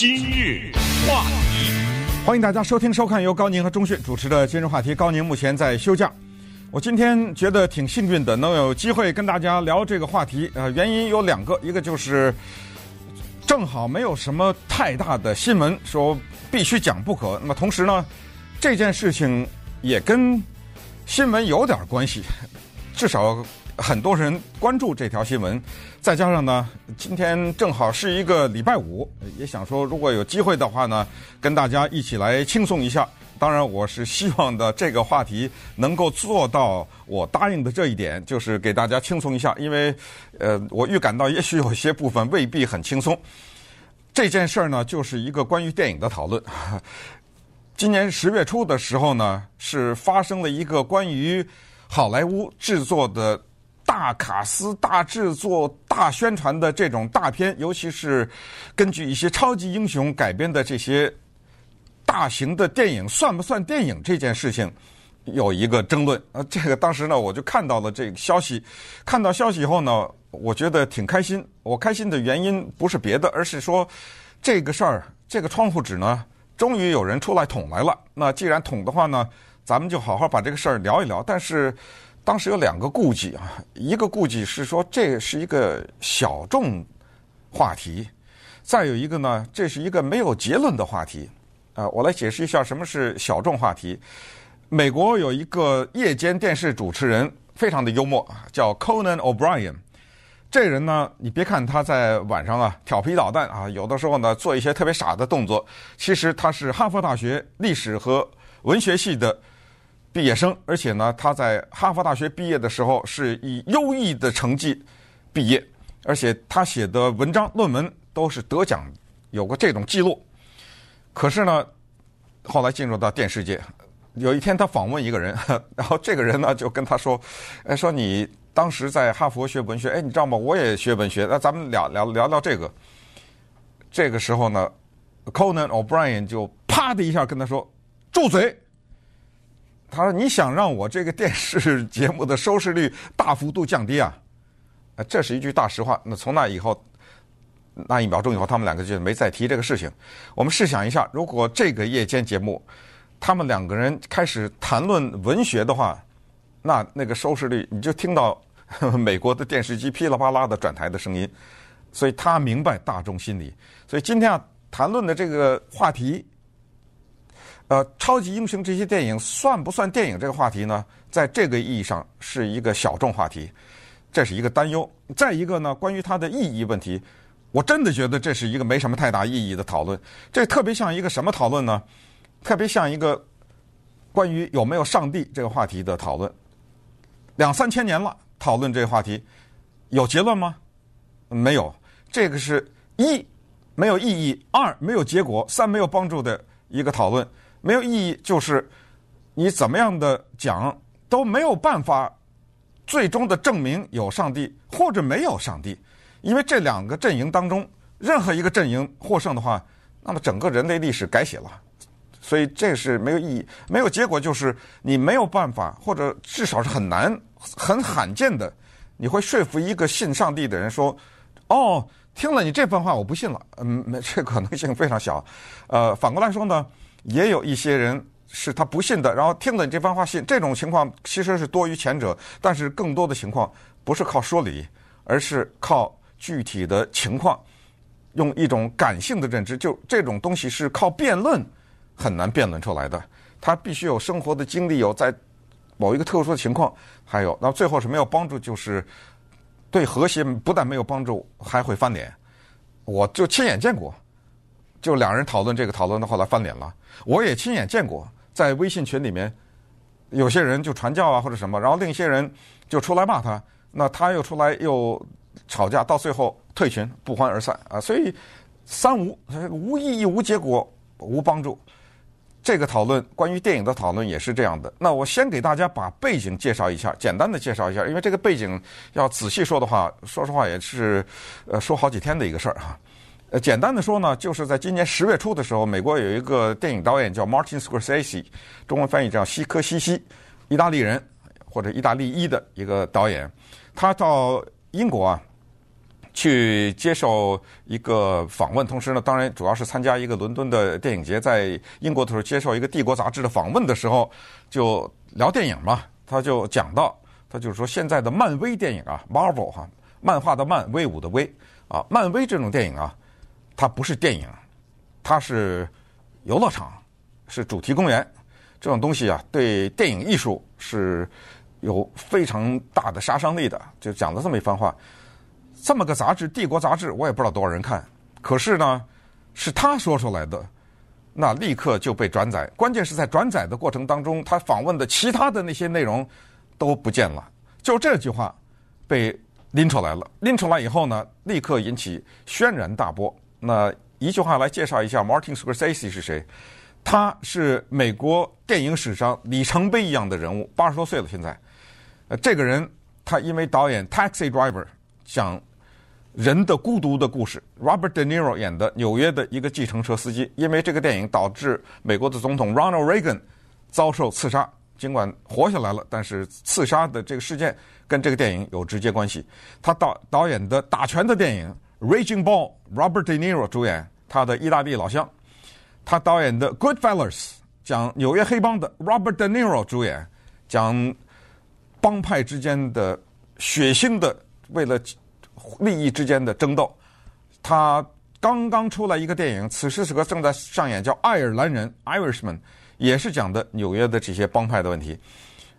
今日话题，欢迎大家收听收看由高宁和钟迅主持的今日话题。高宁目前在休假，我今天觉得挺幸运的，能有机会跟大家聊这个话题。呃，原因有两个，一个就是正好没有什么太大的新闻说必须讲不可。那么同时呢，这件事情也跟新闻有点关系，至少。很多人关注这条新闻，再加上呢，今天正好是一个礼拜五，也想说如果有机会的话呢，跟大家一起来轻松一下。当然，我是希望的这个话题能够做到我答应的这一点，就是给大家轻松一下。因为，呃，我预感到也许有些部分未必很轻松。这件事儿呢，就是一个关于电影的讨论。今年十月初的时候呢，是发生了一个关于好莱坞制作的。大卡司、大制作、大宣传的这种大片，尤其是根据一些超级英雄改编的这些大型的电影，算不算电影这件事情有一个争论。呃，这个当时呢，我就看到了这个消息，看到消息以后呢，我觉得挺开心。我开心的原因不是别的，而是说这个事儿，这个窗户纸呢，终于有人出来捅来了。那既然捅的话呢，咱们就好好把这个事儿聊一聊。但是。当时有两个顾忌啊，一个顾忌是说这是一个小众话题，再有一个呢，这是一个没有结论的话题。啊，我来解释一下什么是小众话题。美国有一个夜间电视主持人，非常的幽默，叫 Conan O'Brien。这人呢，你别看他在晚上啊调皮捣蛋啊，有的时候呢做一些特别傻的动作，其实他是哈佛大学历史和文学系的。毕业生，而且呢，他在哈佛大学毕业的时候是以优异的成绩毕业，而且他写的文章论文都是得奖，有过这种记录。可是呢，后来进入到电视界，有一天他访问一个人，然后这个人呢就跟他说：“哎，说你当时在哈佛学文学，哎，你知道吗？我也学文学，那咱们聊聊聊聊这个。”这个时候呢，Conan O'Brien 就啪的一下跟他说：“住嘴！”他说：“你想让我这个电视 节目的收视率大幅度降低啊？”呃，这是一句大实话。那从那以后，那一秒钟以后，他们两个就没再提这个事情。我们试想一下，如果这个夜间节目，他们两个人开始谈论文学的话，那那个收视率，你就听到 美国的电视机噼里啪啦的转台的声音。所以他明白大众心理。所以今天要谈论的这个话题。呃，超级英雄这些电影算不算电影？这个话题呢，在这个意义上是一个小众话题，这是一个担忧。再一个呢，关于它的意义问题，我真的觉得这是一个没什么太大意义的讨论。这特别像一个什么讨论呢？特别像一个关于有没有上帝这个话题的讨论。两三千年了，讨论这个话题，有结论吗？没有。这个是一没有意义，二没有结果，三没有帮助的一个讨论。没有意义，就是你怎么样的讲都没有办法最终的证明有上帝或者没有上帝，因为这两个阵营当中任何一个阵营获胜的话，那么整个人类历史改写了，所以这是没有意义，没有结果，就是你没有办法，或者至少是很难、很罕见的，你会说服一个信上帝的人说：“哦，听了你这番话，我不信了。”嗯，这可能性非常小。呃，反过来说呢？也有一些人是他不信的，然后听了你这番话信，这种情况其实是多于前者，但是更多的情况不是靠说理，而是靠具体的情况，用一种感性的认知，就这种东西是靠辩论很难辩论出来的，他必须有生活的经历，有在某一个特殊的情况，还有，那最后是没有帮助，就是对和谐不但没有帮助，还会翻脸，我就亲眼见过。就两人讨论这个讨论的，后来翻脸了。我也亲眼见过，在微信群里面，有些人就传教啊或者什么，然后另一些人就出来骂他，那他又出来又吵架，到最后退群不欢而散啊。所以三无，无意义、无结果、无帮助。这个讨论关于电影的讨论也是这样的。那我先给大家把背景介绍一下，简单的介绍一下，因为这个背景要仔细说的话，说实话也是呃说好几天的一个事儿哈。呃，简单的说呢，就是在今年十月初的时候，美国有一个电影导演叫 Martin Scorsese，中文翻译叫西科西西，意大利人或者意大利裔的一个导演，他到英国啊去接受一个访问，同时呢，当然主要是参加一个伦敦的电影节，在英国的时候接受一个帝国杂志的访问的时候，就聊电影嘛，他就讲到，他就是说现在的漫威电影啊，Marvel 哈，漫画的漫，威武的威啊，漫威这种电影啊，它不是电影，它是游乐场，是主题公园，这种东西啊，对电影艺术是有非常大的杀伤力的，就讲了这么一番话。这么个杂志，《帝国杂志》，我也不知道多少人看。可是呢，是他说出来的，那立刻就被转载。关键是在转载的过程当中，他访问的其他的那些内容都不见了。就这句话被拎出来了，拎出来以后呢，立刻引起轩然大波。那一句话来介绍一下，Martin Scorsese 是谁？他是美国电影史上里程碑一样的人物，八十多岁了现在。呃，这个人他因为导演《Taxi Driver》讲。人的孤独的故事，Robert De Niro 演的纽约的一个计程车司机，因为这个电影导致美国的总统 Ronald Reagan 遭受刺杀，尽管活下来了，但是刺杀的这个事件跟这个电影有直接关系。他导导演的打拳的电影《Raging Bull》，Robert De Niro 主演，他的意大利老乡。他导演的《Goodfellas》讲纽约黑帮的，Robert De Niro 主演，讲帮派之间的血腥的为了。利益之间的争斗，他刚刚出来一个电影，此时此刻正在上演，叫《爱尔兰人》（Irishman），也是讲的纽约的这些帮派的问题。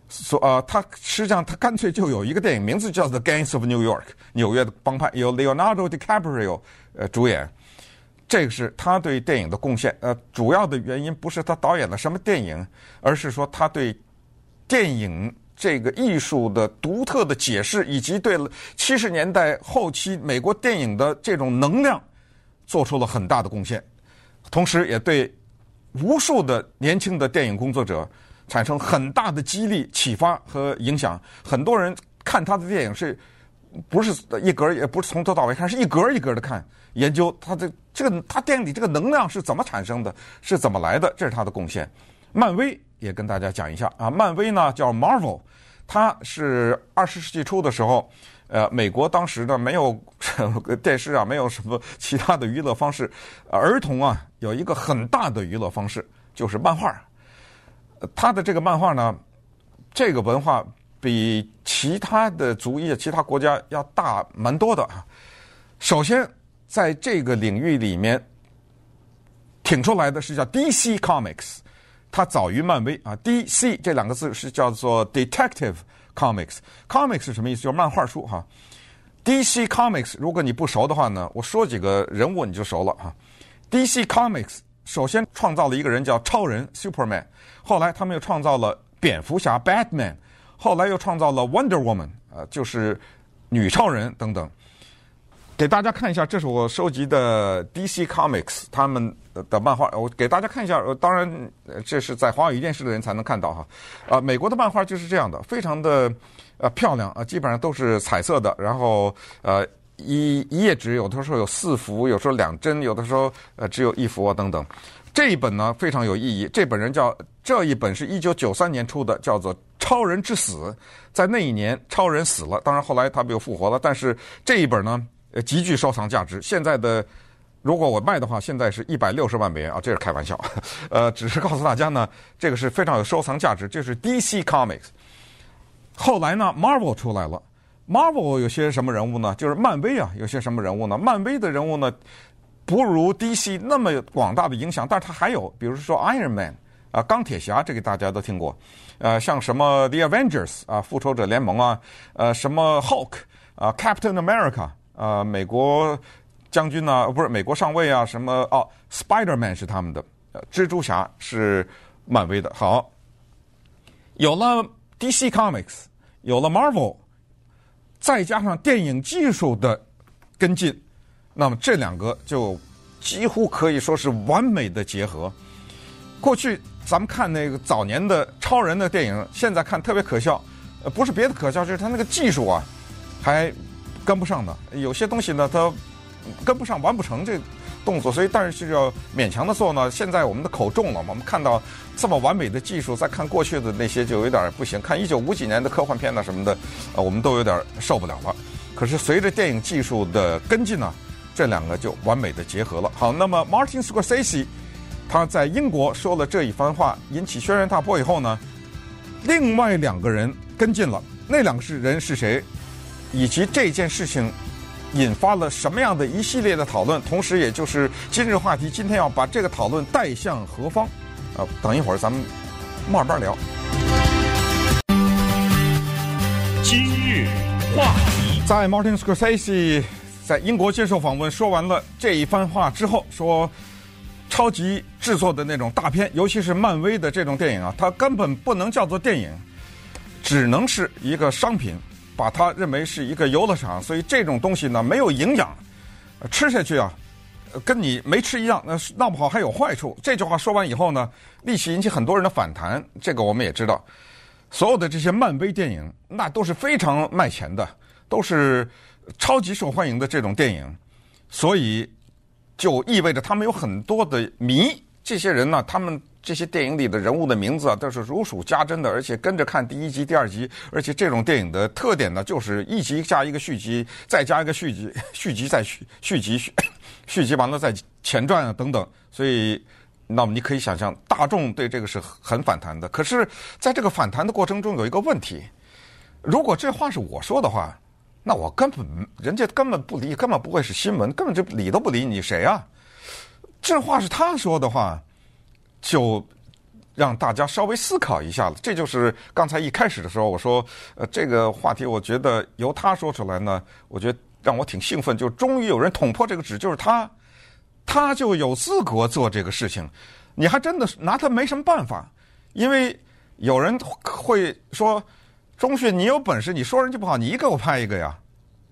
说呃，他实际上他干脆就有一个电影名字叫《The Gangs of New York》，纽约的帮派，由 Leonardo DiCaprio 呃主演。这个是他对电影的贡献。呃，主要的原因不是他导演了什么电影，而是说他对电影。这个艺术的独特的解释，以及对七十年代后期美国电影的这种能量，做出了很大的贡献，同时也对无数的年轻的电影工作者产生很大的激励、启发和影响。很多人看他的电影是，不是一格，也不是从头到尾看，是一格一格的看，研究他的这个他电影里这个能量是怎么产生的，是怎么来的，这是他的贡献。漫威。也跟大家讲一下啊，漫威呢叫 Marvel，它是二十世纪初的时候，呃，美国当时呢没有电视啊，没有什么其他的娱乐方式，儿童啊有一个很大的娱乐方式就是漫画。它的这个漫画呢，这个文化比其他的族裔、其他国家要大蛮多的啊。首先在这个领域里面挺出来的是叫 DC Comics。它早于漫威啊，DC 这两个字是叫做 Detective Comics，Comics 是什么意思？就是漫画书哈。DC Comics 如果你不熟的话呢，我说几个人物你就熟了哈。DC Comics 首先创造了一个人叫超人 Superman，后来他们又创造了蝙蝠侠 Batman，后来又创造了 Wonder Woman，呃，就是女超人等等。给大家看一下，这是我收集的 DC Comics 他们的漫画。我给大家看一下，呃当然这是在华语电视的人才能看到哈。啊，美国的漫画就是这样的，非常的呃漂亮啊，基本上都是彩色的。然后呃一一页纸有的时候有四幅，有时候两帧，有的时候呃只有一幅啊等等。这一本呢非常有意义，这本人叫这一本是一九九三年出的，叫做《超人之死》。在那一年，超人死了，当然后来他们又复活了。但是这一本呢。呃，极具收藏价值。现在的，如果我卖的话，现在是一百六十万美元啊，这是开玩笑。呃，只是告诉大家呢，这个是非常有收藏价值。这是 DC Comics。后来呢，Marvel 出来了。Marvel 有些什么人物呢？就是漫威啊，有些什么人物呢？漫威的人物呢，不如 DC 那么广大的影响，但是它还有，比如说 Iron Man 啊，钢铁侠，这个大家都听过。呃，像什么 The Avengers 啊，复仇者联盟啊，呃，什么 Hulk 啊，Captain America。呃，美国将军呢、啊？不是美国上尉啊？什么？哦，Spider-Man 是他们的，蜘蛛侠是漫威的。好，有了 DC Comics，有了 Marvel，再加上电影技术的跟进，那么这两个就几乎可以说是完美的结合。过去咱们看那个早年的超人的电影，现在看特别可笑。呃，不是别的可笑，就是他那个技术啊，还。跟不上的有些东西呢，他跟不上，完不成这动作，所以但是就要勉强的做呢。现在我们的口重了，我们看到这么完美的技术，再看过去的那些就有点不行。看一九五几年的科幻片呢什么的，呃，我们都有点受不了了。可是随着电影技术的跟进呢，这两个就完美的结合了。好，那么 Martin Scorsese 他在英国说了这一番话，引起轩然大波以后呢，另外两个人跟进了，那两个是人是谁，以及这件事情引发了什么样的一系列的讨论，同时也就是今日话题，今天要把这个讨论带向何方？啊，等一会儿咱们慢慢聊。今日话题，在 Martin Scorsese 在英国接受访问，说完了这一番话之后，说超级制作的那种大片，尤其是漫威的这种电影啊，它根本不能叫做电影，只能是一个商品，把它认为是一个游乐场。所以这种东西呢，没有营养，吃下去啊，跟你没吃一样。那闹不好还有坏处。这句话说完以后呢，立即引起很多人的反弹。这个我们也知道。所有的这些漫威电影，那都是非常卖钱的，都是超级受欢迎的这种电影，所以就意味着他们有很多的迷。这些人呢，他们这些电影里的人物的名字啊，都是如数家珍的，而且跟着看第一集、第二集。而且这种电影的特点呢，就是一集加一个续集，再加一个续集，续集再续续集续 续集完了再前传啊等等，所以。那么你可以想象，大众对这个是很反弹的。可是，在这个反弹的过程中，有一个问题：如果这话是我说的话，那我根本人家根本不理，根本不会是新闻，根本就理都不理你谁啊？这话是他说的话，就让大家稍微思考一下了。这就是刚才一开始的时候我说，呃，这个话题，我觉得由他说出来呢，我觉得让我挺兴奋，就终于有人捅破这个纸，就是他。他就有资格做这个事情，你还真的拿他没什么办法，因为有人会说：“钟迅，你有本事，你说人家不好，你给我拍一个呀，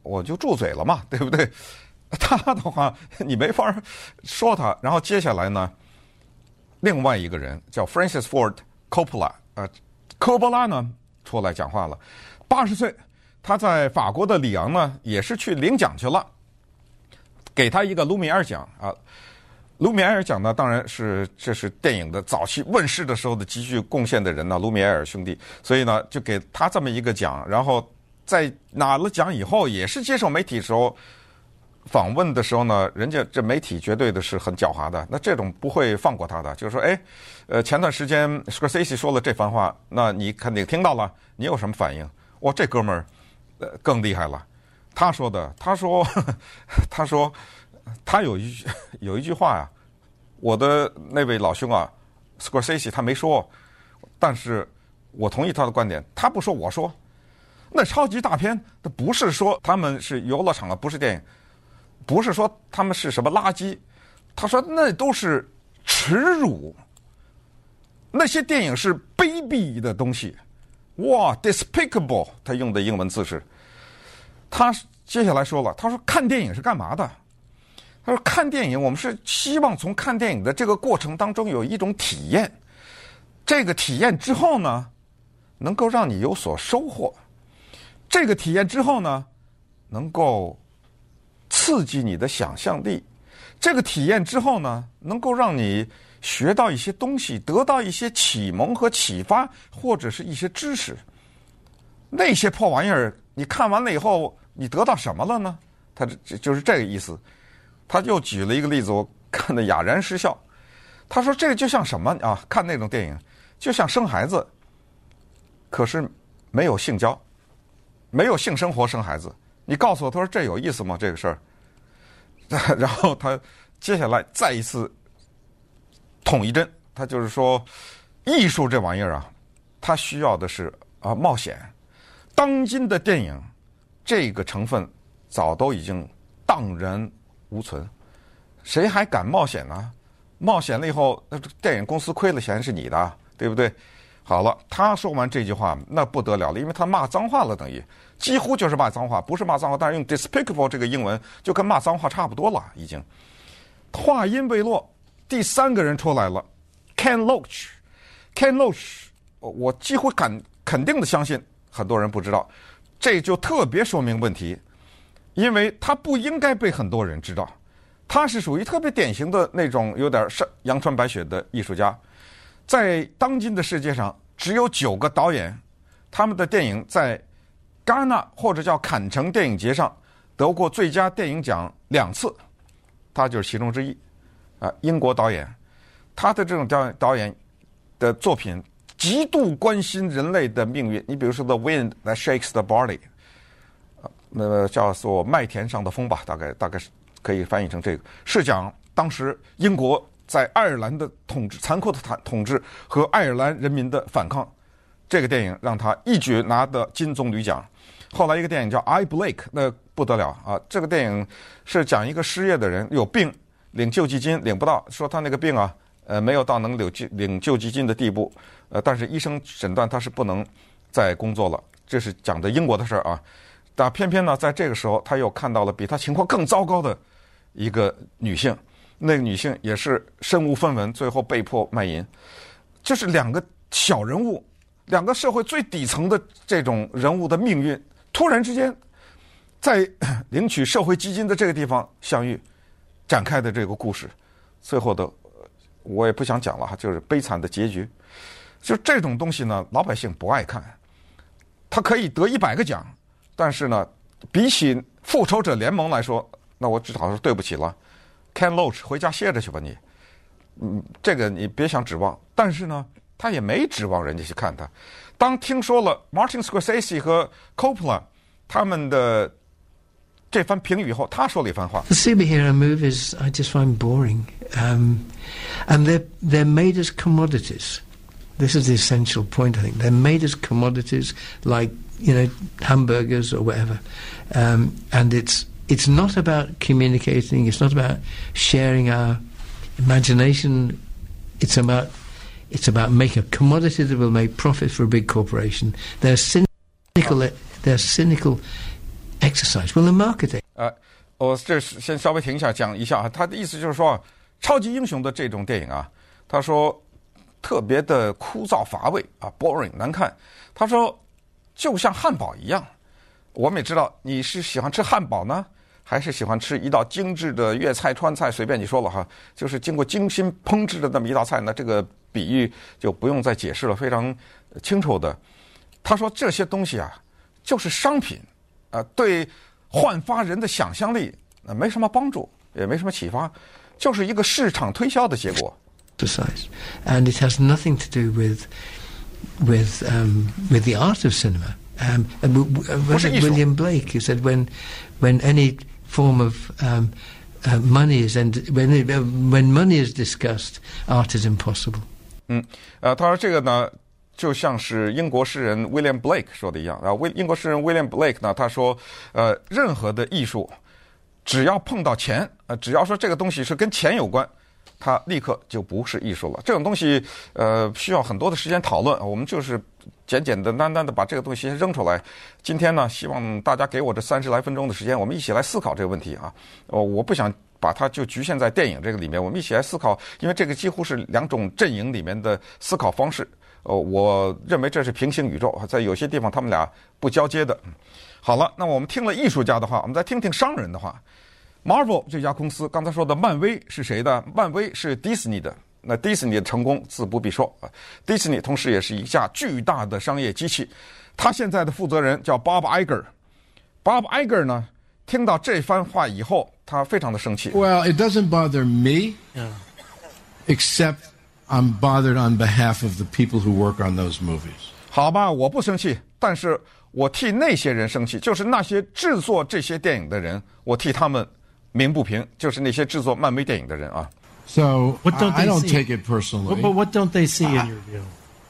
我就住嘴了嘛，对不对？” 他的话你没法说他。然后接下来呢，另外一个人叫 Francis Ford Coppola，呃，科波拉呢出来讲话了，八十岁，他在法国的里昂呢也是去领奖去了。给他一个卢米埃尔奖啊，卢米埃尔奖呢，当然是这是电影的早期问世的时候的极具贡献的人呢，卢米埃尔兄弟，所以呢就给他这么一个奖。然后在拿了奖以后，也是接受媒体时候访问的时候呢，人家这媒体绝对的是很狡猾的，那这种不会放过他的，就是说，哎，呃，前段时间 Scorsese 说了这番话，那你肯定听到了，你有什么反应？哇，这哥们儿呃更厉害了。他说的，他说，他说，他有一 有一句话呀，我的那位老兄啊，Scorsese 他没说，但是我同意他的观点。他不说，我说，那超级大片，他不是说他们是游乐场啊，不是电影，不是说他们是什么垃圾。他说那都是耻辱，那些电影是卑鄙的东西。哇，despicable，他用的英文字是。他接下来说了，他说看电影是干嘛的？他说看电影，我们是希望从看电影的这个过程当中有一种体验，这个体验之后呢，能够让你有所收获，这个体验之后呢，能够刺激你的想象力，这个体验之后呢，能够让你学到一些东西，得到一些启蒙和启发，或者是一些知识。那些破玩意儿。你看完了以后，你得到什么了呢？他这就是这个意思。他又举了一个例子，我看得哑然失笑。他说：“这就像什么啊？看那种电影，就像生孩子，可是没有性交，没有性生活生孩子。你告诉我，他说这有意思吗？这个事儿。然后他接下来再一次捅一针，他就是说，艺术这玩意儿啊，它需要的是啊冒险。”当今的电影，这个成分早都已经荡然无存，谁还敢冒险呢？冒险了以后，那电影公司亏了钱是你的，对不对？好了，他说完这句话，那不得了了，因为他骂脏话了，等于几乎就是骂脏话，不是骂脏话，但是用 despicable 这个英文就跟骂脏话差不多了，已经。话音未落，第三个人出来了，Ken Loach，Ken Loach，我我几乎敢肯定的相信。很多人不知道，这就特别说明问题，因为他不应该被很多人知道。他是属于特别典型的那种有点是阳春白雪的艺术家，在当今的世界上，只有九个导演，他们的电影在戛纳或者叫坎城电影节上得过最佳电影奖两次，他就是其中之一。啊，英国导演，他的这种导演导演的作品极度关心人类的命运。你比如说《The Wind That Shakes the Barley》，啊，那么叫做麦田上的风吧，大概大概是可以翻译成这个，是讲当时英国在爱尔兰的统治残酷的统统治和爱尔兰人民的反抗。这个电影让他一举拿得金棕榈奖。后来一个电影叫《I Blake》，那不得了啊！这个电影是讲一个失业的人有病。领救济金领不到，说他那个病啊，呃，没有到能领救领救济金的地步，呃，但是医生诊断他是不能再工作了。这是讲的英国的事儿啊，但偏偏呢，在这个时候，他又看到了比他情况更糟糕的一个女性，那个女性也是身无分文，最后被迫卖淫。就是两个小人物，两个社会最底层的这种人物的命运，突然之间在领取社会基金的这个地方相遇。展开的这个故事，最后的我也不想讲了哈，就是悲惨的结局。就这种东西呢，老百姓不爱看。他可以得一百个奖，但是呢，比起《复仇者联盟》来说，那我只好说对不起了。Ken Loach，回家歇着去吧你。嗯，这个你别想指望。但是呢，他也没指望人家去看他。当听说了 Martin Scorsese 和 Coppola 他们的。这番评语以后，他说了一番话。The superhero movies I just find boring, um, and they're they're made as commodities. This is the essential point, I think. They're made as commodities, like you know hamburgers or whatever. Um, and it's it's not about communicating. It's not about sharing our imagination. It's about it's about making a commodity that will make profit for a big corporation. They're cynical. They're cynical exercise well the marketing 呃，我这先稍微停一下讲一下啊，他的意思就是说，超级英雄的这种电影啊，他说特别的枯燥乏味啊，boring 难看。他说就像汉堡一样，我们也知道你是喜欢吃汉堡呢，还是喜欢吃一道精致的粤菜、川菜，随便你说了哈，就是经过精心烹制的那么一道菜呢，这个比喻就不用再解释了，非常清楚的。他说这些东西啊，就是商品。啊，对焕发人的想象力，啊没什么帮助，也没什么启发，就是一个市场推销的结果。Precise, and it has nothing to do with with um with the art of cinema. Um, was it William Blake who said when when any form of um uh, money is and when when money is discussed, art is impossible. 嗯，呃，他说这个呢。就像是英国诗人 William Blake 说的一样啊，威英国诗人 William Blake 呢，他说，呃，任何的艺术，只要碰到钱，呃，只要说这个东西是跟钱有关，它立刻就不是艺术了。这种东西，呃，需要很多的时间讨论。我们就是简简单单的把这个东西先扔出来。今天呢，希望大家给我这三十来分钟的时间，我们一起来思考这个问题啊。呃，我不想把它就局限在电影这个里面，我们一起来思考，因为这个几乎是两种阵营里面的思考方式。哦，我认为这是平行宇宙，在有些地方他们俩不交接的。好了，那我们听了艺术家的话，我们再听听商人的话。Marvel 这家公司刚才说的漫威是谁的？漫威是 Disney 的。那 Disney 的成功自不必说啊，，Disney 同时也是一架巨大的商业机器。他现在的负责人叫 Bob Iger。Bob Iger 呢，听到这番话以后，他非常的生气。Well, it doesn't bother me, except. I'm bothered on behalf of the people who work on those movies. 好吧，我不生气，但是我替那些人生气，就是那些制作这些电影的人，我替他们鸣不平，就是那些制作漫威电影的人啊。So what don't I, I don't see? take it personally. But, but what don't they see in your view?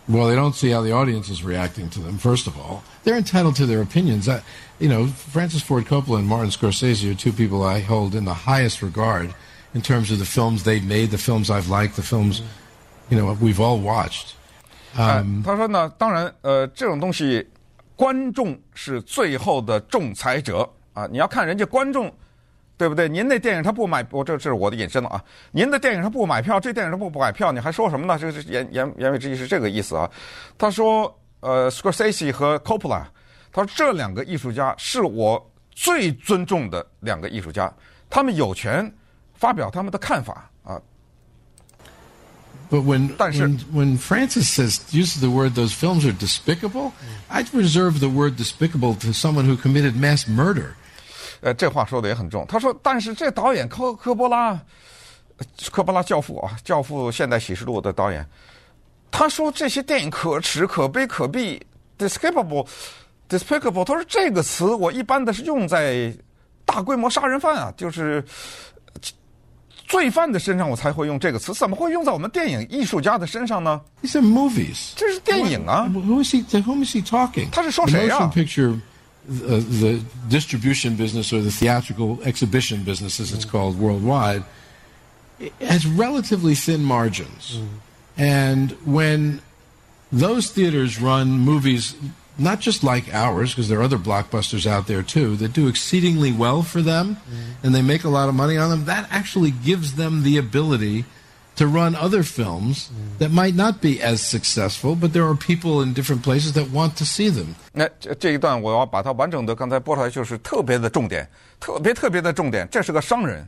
Well, they don't see how the audience is reacting to them. First of all, they're entitled to their opinions. I, you know, Francis Ford Coppola and Martin Scorsese are two people I hold in the highest regard in terms of the films they made, the films I've liked, the films. Mm-hmm. You know, we've all watched. Um, 他说呢，当然，呃，这种东西，观众是最后的仲裁者啊。你要看人家观众，对不对？您那电影他不买，我这这是我的引申了啊。您的电影他不买票，这电影他不不买票，你还说什么呢？这是言言言外之意是这个意思啊。他说，呃，Scorsese 和 Coppola，他说这两个艺术家是我最尊重的两个艺术家，他们有权发表他们的看法啊。But when, 但是- when when Francis says uses the word those films are despicable, I'd reserve the word despicable to someone who committed mass murder. 呃，这话说的也很重。他说，但是这导演科科波拉，呃科波拉教父啊，教父现代启示录的导演，他说这些电影可耻、可悲、可避 ，despicable，despicable。他说这个词我一般的是用在大规模杀人犯啊，就是罪犯的身上，我才会用这个词，怎么会用在我们电影艺术家的身上呢？ These are movies. 这是电影啊！ Who is he? To whom is he talking? 他是说 the 谁啊？ motion picture, uh, the distribution business or the theatrical exhibition business, as it's called worldwide, it has relatively thin margins. And when those theaters run movies, not just like ours, because there are other blockbusters out there too that do exceedingly well for them, and they make a lot of money on them. That actually gives them the ability to run other films that might not be as successful, but there are people in different places that want to see them. 那这这一段我要把它完整的刚才播出来，就是特别的重点，特别特别的重点。这是个商人，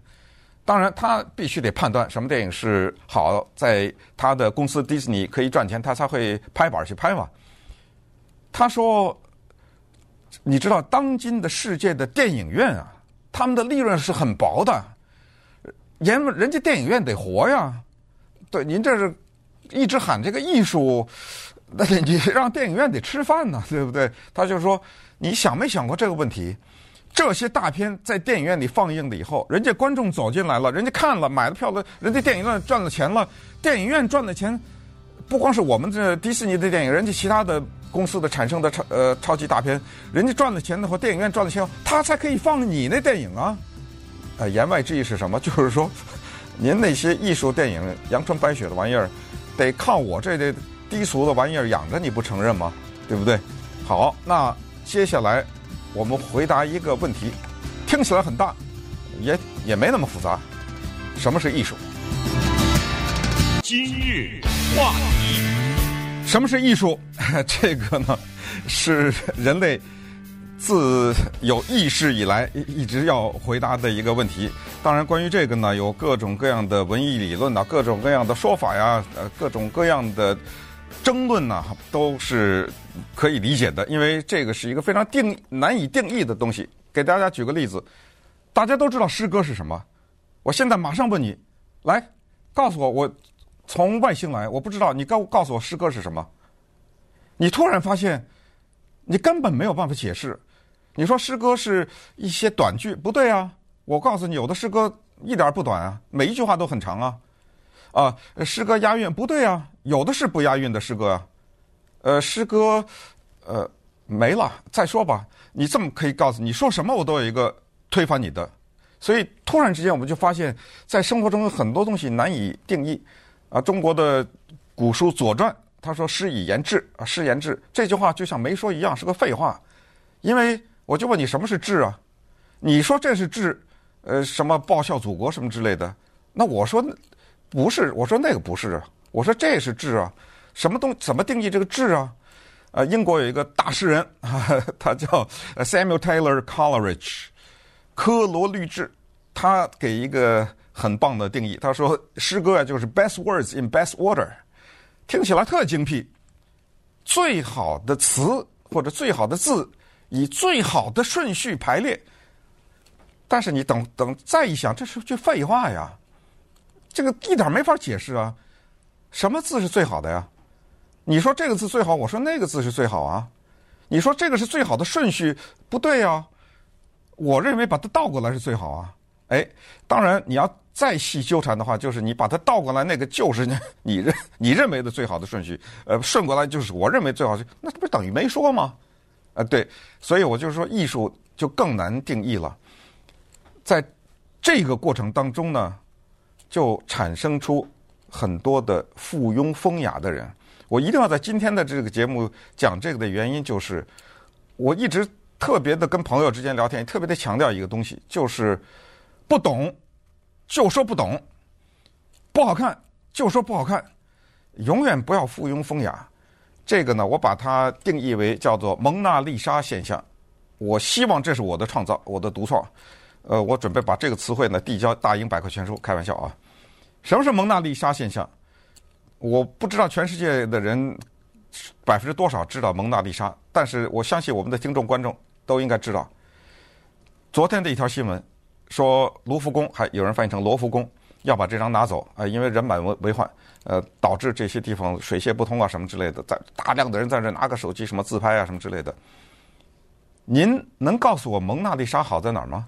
当然他必须得判断什么电影是好，在他的公司迪士尼可以赚钱，他才会拍板去拍嘛。 他说：“你知道，当今的世界的电影院啊，他们的利润是很薄的，人人家电影院得活呀。对，您这是一直喊这个艺术。”那你让电影院得吃饭呢，对不对？他就说：“你想没想过这个问题？这些大片在电影院里放映了以后，人家观众走进来了，人家看了，买了票了，人家电影院赚了钱了。电影院赚的钱，不光是我们这迪士尼的电影，人家其他的公司的产生的超呃超级大片，人家赚了钱的话，电影院赚了钱，他才可以放你那电影啊。呃，言外之意是什么？就是说，您那些艺术电影阳春白雪的玩意儿，得靠我这得。”低俗的玩意儿养着你不承认吗？对不对？好，那接下来我们回答一个问题，听起来很大，也也没那么复杂。什么是艺术？今日话题。什么是艺术？这个呢，是人类自有意识以来一直要回答的一个问题。当然，关于这个呢，有各种各样的文艺理论啊，各种各样的说法呀，呃，各种各样的。争论呢，都是可以理解的，因为这个是一个非常定难以定义的东西。给大家举个例子，大家都知道诗歌是什么？我现在马上问你，来告诉我，我从外星来，我不知道，你告告诉我诗歌是什么？你突然发现，你根本没有办法解释。你说诗歌是一些短句，不对啊！我告诉你，有的诗歌一点不短啊，每一句话都很长啊。啊，诗歌押韵不对啊，有的是不押韵的诗歌啊。呃，诗歌，呃，没了，再说吧。你这么可以告诉你说什么，我都有一个推翻你的。所以突然之间，我们就发现，在生活中有很多东西难以定义。啊，中国的古书《左传》，他说“师以言志”，啊，“师言志”这句话就像没说一样，是个废话。因为我就问你，什么是志啊？你说这是志，呃，什么报效祖国什么之类的？那我说。不是，我说那个不是啊，我说这是志啊，什么东怎么定义这个志啊？呃，英国有一个大诗人，他叫 Samuel Taylor Coleridge，科罗律治，他给一个很棒的定义，他说诗歌啊就是 best words in best order，听起来特精辟，最好的词或者最好的字以最好的顺序排列，但是你等等再一想，这是句废话呀。这个一点没法解释啊！什么字是最好的呀？你说这个字最好，我说那个字是最好啊。你说这个是最好的顺序，不对啊。我认为把它倒过来是最好啊。哎，当然你要再细纠缠的话，就是你把它倒过来，那个就是你你认 你认为的最好的顺序。呃，顺过来就是我认为最好的，那这不是等于没说吗？啊，对，所以我就是说，艺术就更难定义了。在这个过程当中呢。就产生出很多的附庸风雅的人。我一定要在今天的这个节目讲这个的原因，就是我一直特别的跟朋友之间聊天，特别的强调一个东西，就是不懂就说不懂，不好看就说不好看，永远不要附庸风雅。这个呢，我把它定义为叫做蒙娜丽莎现象。我希望这是我的创造，我的独创。呃，我准备把这个词汇呢递交大英百科全书，开玩笑啊。什么是蒙娜丽莎现象？我不知道全世界的人百分之多少知道蒙娜丽莎，但是我相信我们的听众观众都应该知道。昨天的一条新闻说，卢浮宫还有人翻译成罗浮宫要把这张拿走啊，因为人满为为患，呃，导致这些地方水泄不通啊什么之类的，在大量的人在这拿个手机什么自拍啊什么之类的。您能告诉我蒙娜丽莎好在哪儿吗？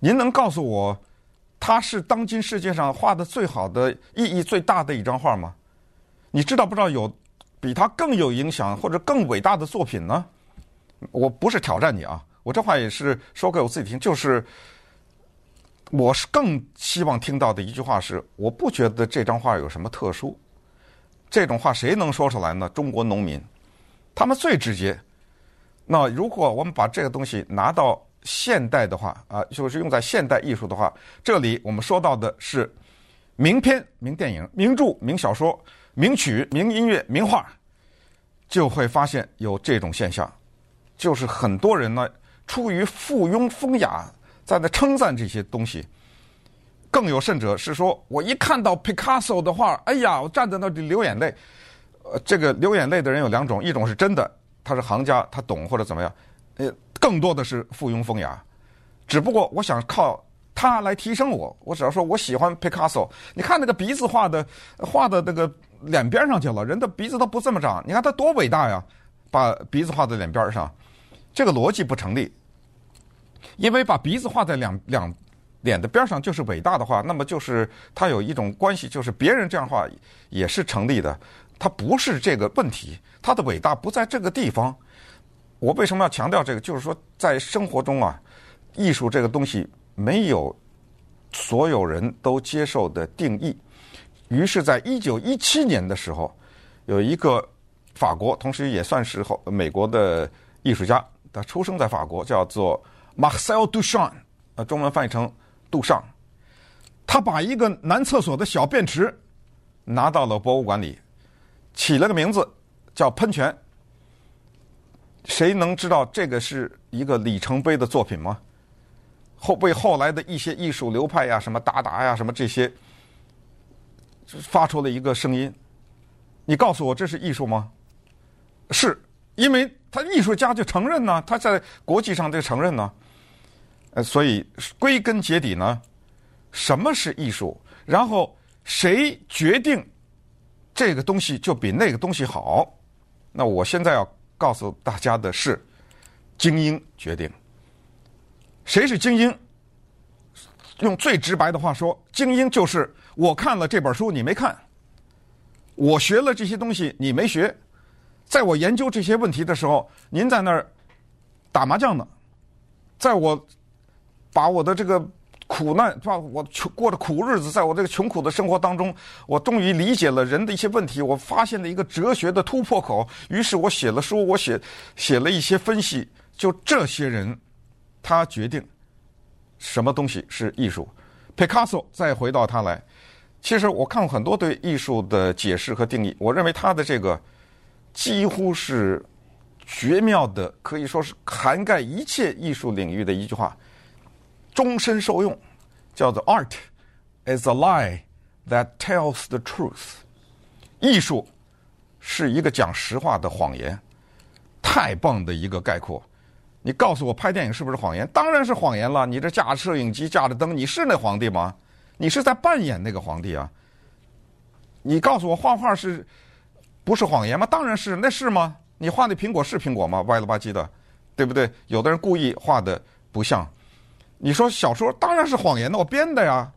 您能告诉我，它是当今世界上画的最好的、意义最大的一张画吗？你知道不知道有比它更有影响或者更伟大的作品呢？我不是挑战你啊，我这话也是说给我自己听，就是我是更希望听到的一句话是：我不觉得这张画有什么特殊。这种话谁能说出来呢？中国农民，他们最直接。那如果我们把这个东西拿到现代的话啊，就是用在现代艺术的话，这里我们说到的是名篇、名电影、名著、名小说、名曲、名音乐、名画，就会发现有这种现象，就是很多人呢出于附庸风雅，在那称赞这些东西。更有甚者是说，我一看到 Picasso 的画，哎呀，我站在那里流眼泪。呃，这个流眼泪的人有两种，一种是真的，他是行家，他懂或者怎么样。呃，更多的是附庸风雅，只不过我想靠他来提升我。我只要说我喜欢 Picasso，你看那个鼻子画的画的那个脸边上去了，人的鼻子都不这么长，你看他多伟大呀！把鼻子画在脸边上，这个逻辑不成立。因为把鼻子画在两两脸的边上就是伟大的话，那么就是他有一种关系，就是别人这样画也是成立的。他不是这个问题，他的伟大不在这个地方。我为什么要强调这个？就是说，在生活中啊，艺术这个东西没有所有人都接受的定义。于是，在一九一七年的时候，有一个法国，同时也算是后美国的艺术家，他出生在法国，叫做 Marcel Duchamp，呃，中文翻译成杜尚。他把一个男厕所的小便池拿到了博物馆里，起了个名字叫喷泉。谁能知道这个是一个里程碑的作品吗？后为后来的一些艺术流派呀，什么达达呀，什么这些，发出了一个声音。你告诉我这是艺术吗？是，因为他艺术家就承认呢，他在国际上就承认呢。呃，所以归根结底呢，什么是艺术？然后谁决定这个东西就比那个东西好？那我现在要。告诉大家的是，精英决定。谁是精英？用最直白的话说，精英就是我看了这本书，你没看；我学了这些东西，你没学。在我研究这些问题的时候，您在那儿打麻将呢。在我把我的这个。苦难，是吧？我穷过的苦日子，在我这个穷苦的生活当中，我终于理解了人的一些问题，我发现了一个哲学的突破口。于是我写了书，我写写了一些分析。就这些人，他决定什么东西是艺术。Picasso 再回到他来，其实我看过很多对艺术的解释和定义，我认为他的这个几乎是绝妙的，可以说是涵盖一切艺术领域的一句话。终身受用，叫做 “Art is a lie that tells the truth”。艺术是一个讲实话的谎言，太棒的一个概括。你告诉我，拍电影是不是谎言？当然是谎言了。你这架摄影机，架着灯，你是那皇帝吗？你是在扮演那个皇帝啊？你告诉我，画画是不是谎言吗？当然是，那是吗？你画的苹果是苹果吗？歪了吧唧的，对不对？有的人故意画的不像。你说小说当然是谎言，那我编的呀。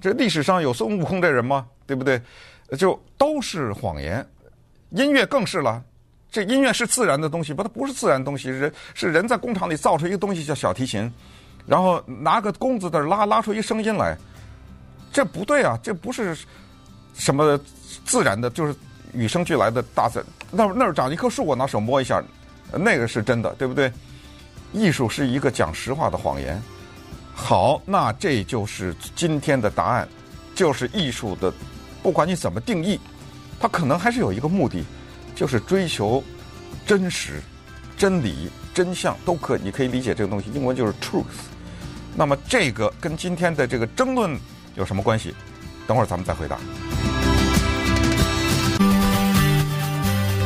这历史上有孙悟空这人吗？对不对？就都是谎言。音乐更是了，这音乐是自然的东西，不，它不是自然的东西。人是人在工厂里造出一个东西叫小提琴，然后拿个弓子在这拉，拉出一声音来，这不对啊！这不是什么自然的，就是与生俱来的大自然。那那儿长一棵树，我拿手摸一下，那个是真的，对不对？艺术是一个讲实话的谎言。好，那这就是今天的答案，就是艺术的，不管你怎么定义，它可能还是有一个目的，就是追求真实、真理、真相都可以，你可以理解这个东西，英文就是 truth。那么这个跟今天的这个争论有什么关系？等会儿咱们再回答。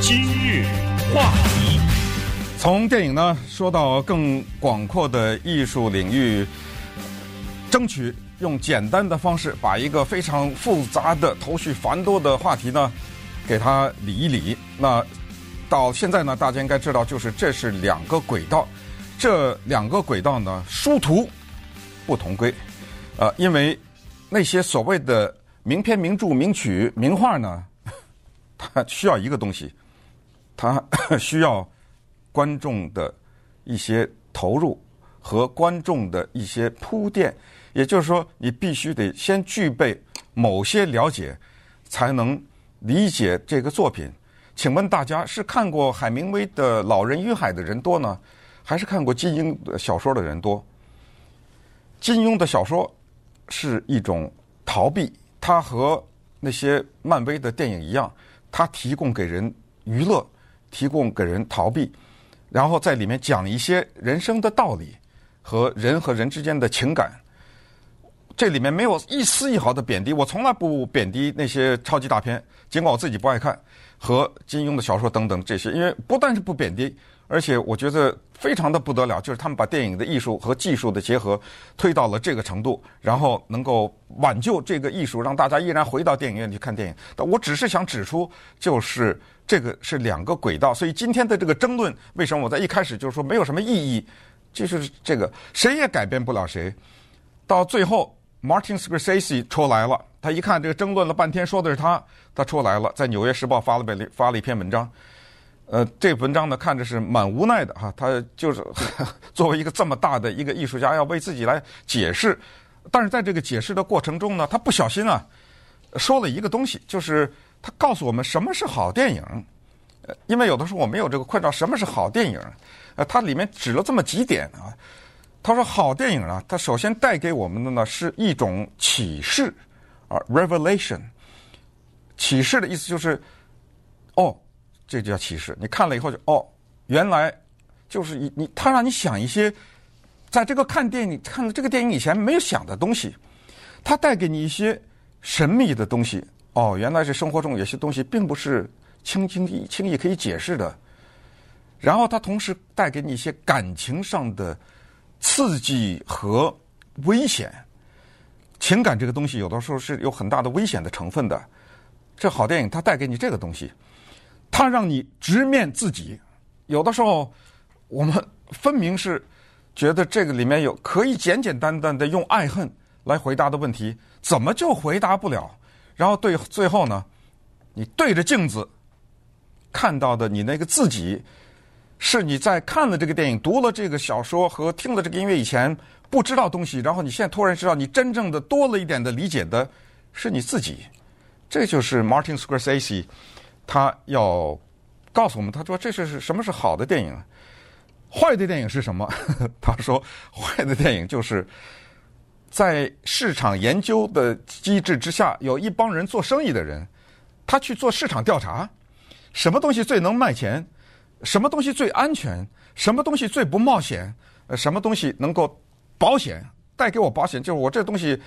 今日话题，从电影呢说到更广阔的艺术领域，争取用简单的方式把一个非常复杂的、头绪繁多的话题呢，给它理一理。那到现在呢，大家应该知道，就是这是两个轨道，这两个轨道呢殊途不同归。呃，因为那些所谓的名篇、名著、名曲、名画呢，它需要一个东西。它需要观众的一些投入和观众的一些铺垫，也就是说，你必须得先具备某些了解，才能理解这个作品。请问大家是看过海明威的《老人与海》的人多呢，还是看过金庸的小说的人多？金庸的小说是一种逃避，它和那些漫威的电影一样，它提供给人娱乐。提供给人逃避，然后在里面讲一些人生的道理和人和人之间的情感。这里面没有一丝一毫的贬低，我从来不贬低那些超级大片，尽管我自己不爱看和金庸的小说等等这些，因为不但是不贬低，而且我觉得非常的不得了，就是他们把电影的艺术和技术的结合推到了这个程度，然后能够挽救这个艺术，让大家依然回到电影院去看电影。但我只是想指出，就是。这个是两个轨道，所以今天的这个争论，为什么我在一开始就是说没有什么意义？就是这个谁也改变不了谁。到最后，Martin Scorsese 出来了，他一看这个争论了半天，说的是他，他出来了，在《纽约时报》发了篇发了一篇文章。呃，这文章呢看着是蛮无奈的哈，他就是 作为一个这么大的一个艺术家，要为自己来解释，但是在这个解释的过程中呢，他不小心啊说了一个东西，就是。他告诉我们什么是好电影，呃，因为有的时候我没有这个困扰，什么是好电影？呃，它里面指了这么几点啊。他说好电影啊，它首先带给我们的呢是一种启示啊，revelation。启示的意思就是，哦，这就叫启示。你看了以后就哦，原来就是你你，他让你想一些，在这个看电影看了这个电影以前没有想的东西，他带给你一些神秘的东西。哦，原来是生活中有些东西并不是轻轻易轻易可以解释的。然后它同时带给你一些感情上的刺激和危险。情感这个东西有的时候是有很大的危险的成分的。这好电影它带给你这个东西，它让你直面自己。有的时候我们分明是觉得这个里面有可以简简单单的用爱恨来回答的问题，怎么就回答不了？然后对最后呢，你对着镜子看到的你那个自己，是你在看了这个电影、读了这个小说和听了这个音乐以前不知道东西，然后你现在突然知道，你真正的多了一点的理解的是你自己。这就是 Martin Scorsese 他要告诉我们，他说这是是什么是好的电影，坏的电影是什么？他说坏的电影就是。在市场研究的机制之下，有一帮人做生意的人，他去做市场调查，什么东西最能卖钱，什么东西最安全，什么东西最不冒险，呃，什么东西能够保险，带给我保险，就是我这东西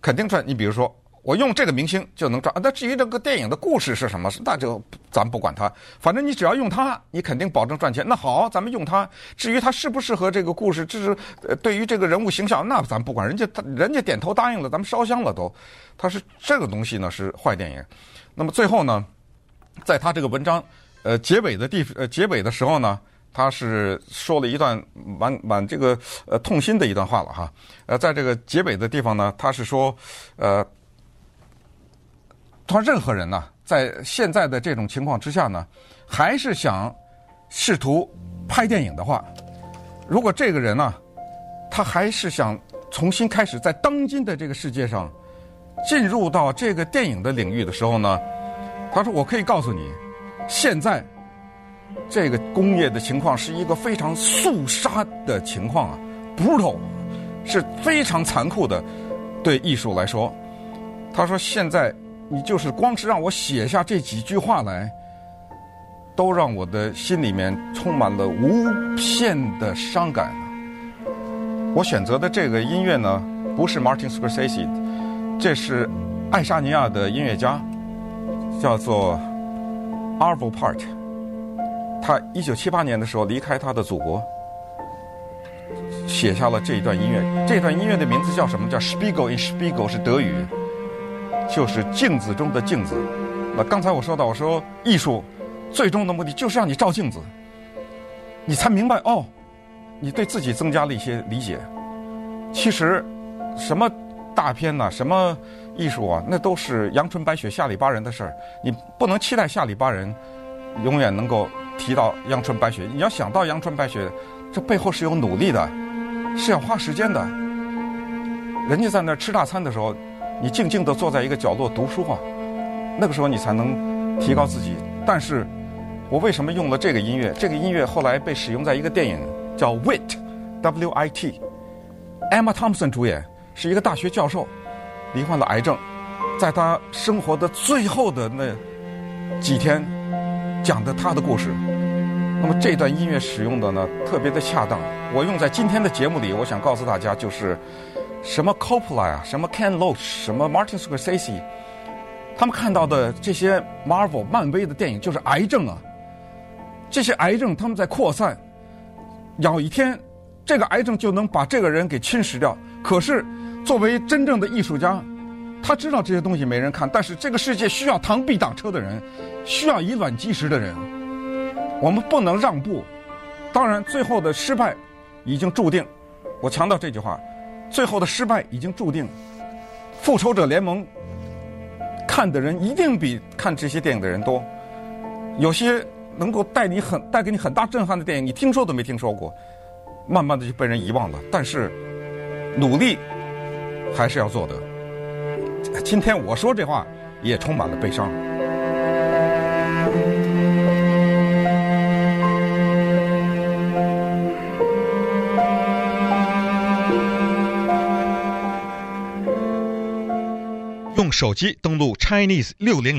肯定赚。你比如说。我用这个明星就能赚，那至于这个电影的故事是什么，那就咱不管它。反正你只要用它，你肯定保证赚钱。那好，咱们用它。至于它适不适合这个故事，这是呃对于这个人物形象，那咱不管。人家他人家点头答应了，咱们烧香了都。他是这个东西呢是坏电影。那么最后呢，在他这个文章呃结尾的地呃结尾的时候呢，他是说了一段蛮蛮这个呃痛心的一段话了哈。呃，在这个结尾的地方呢，他是说呃。他：“任何人呢，在现在的这种情况之下呢，还是想试图拍电影的话，如果这个人呢，他还是想重新开始在当今的这个世界上进入到这个电影的领域的时候呢，他说：‘我可以告诉你，现在这个工业的情况是一个非常肃杀的情况啊，brutal，是非常残酷的，对艺术来说。’他说：‘现在。’你就是光是让我写下这几句话来，都让我的心里面充满了无限的伤感。我选择的这个音乐呢，不是 Martin Scorsese，这是爱沙尼亚的音乐家，叫做 Arvo Part。他一九七八年的时候离开他的祖国，写下了这一段音乐。这段音乐的名字叫什么？叫《Spiegel in Spiegel》，是德语，就是镜子中的镜子。那刚才我说到，我说艺术最终的目的就是让你照镜子，你才明白哦，你对自己增加了一些理解。其实，什么大片呐、什么艺术啊，那都是阳春白雪、下里巴人的事儿。你不能期待下里巴人永远能够提到阳春白雪。你要想到阳春白雪，这背后是有努力的，是要花时间的。人家在那儿吃大餐的时候，你静静地坐在一个角落读书啊。那个时候你才能提高自己。但是，我为什么用了这个音乐？这个音乐后来被使用在一个电影叫《Wit》，W-I-T，Emma Thompson 主演，是一个大学教授，罹患了癌症，在他生活的最后的那几天，讲的他的故事。那么这段音乐使用的呢，特别的恰当。我用在今天的节目里，我想告诉大家，就是什么 Coppola 啊，什么 Ken Loach，什么 Martin Scorsese。他们看到的这些 Marvel 漫威的电影就是癌症啊，这些癌症他们在扩散，有一天这个癌症就能把这个人给侵蚀掉。可是作为真正的艺术家，他知道这些东西没人看，但是这个世界需要螳臂挡车的人，需要以卵击石的人，我们不能让步。当然，最后的失败已经注定。我强调这句话，最后的失败已经注定。复仇者联盟。看的人一定比看这些电影的人多，有些能够带你很带给你很大震撼的电影，你听说都没听说过，慢慢的就被人遗忘了。但是努力还是要做的。今天我说这话也充满了悲伤。用手机登录 Chinese 六零零。